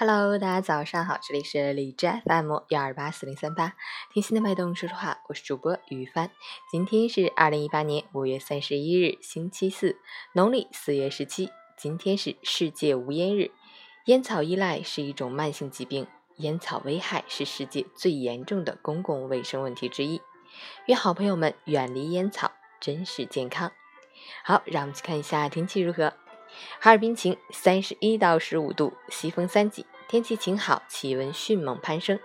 Hello，大家早上好，这里是荔枝 FM 幺二八四零三八，听心的脉动说说话，我是主播于帆。今天是二零一八年五月三十一日，星期四，农历四月十七。今天是世界无烟日。烟草依赖是一种慢性疾病，烟草危害是世界最严重的公共卫生问题之一。愿好朋友们远离烟草，珍视健康。好，让我们去看一下天气如何。哈尔滨晴，三十一到十五度，西风三级，天气晴好，气温迅猛攀升，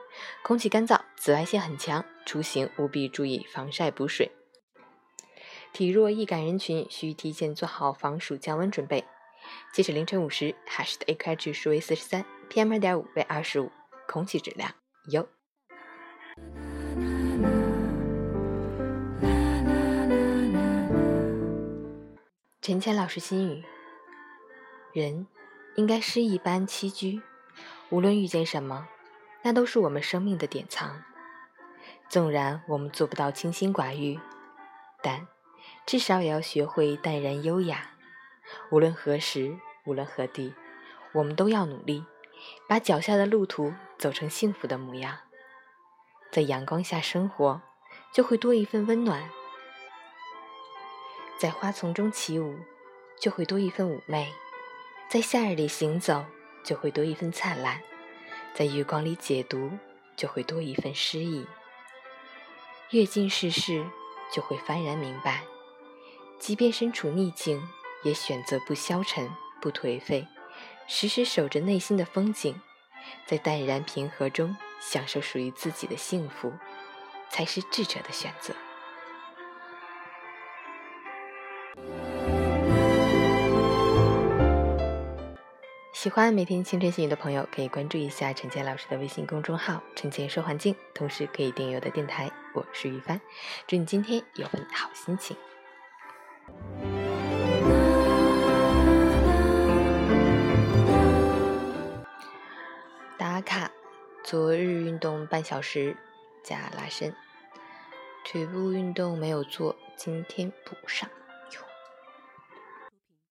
空气干燥，紫外线很强，出行务必注意防晒补水。体弱易感人群需提前做好防暑降温准备。截止凌晨五时，哈市的 AQI 指数为四十三，PM 二点五为二十五，空气质量优。陈谦老师心语。人应该诗一般栖居，无论遇见什么，那都是我们生命的典藏。纵然我们做不到清心寡欲，但至少也要学会淡然优雅。无论何时，无论何地，我们都要努力，把脚下的路途走成幸福的模样。在阳光下生活，就会多一份温暖；在花丛中起舞，就会多一份妩媚。在夏日里行走，就会多一份灿烂；在月光里解读，就会多一份诗意。阅尽世事，就会幡然明白。即便身处逆境，也选择不消沉、不颓废，时时守着内心的风景，在淡然平和中享受属于自己的幸福，才是智者的选择。喜欢每天清晨醒语的朋友，可以关注一下陈建老师的微信公众号“陈建说环境”，同时可以订阅我的电台。我是于帆，祝你今天有份好心情。打卡：昨日运动半小时加拉伸，腿部运动没有做，今天补上。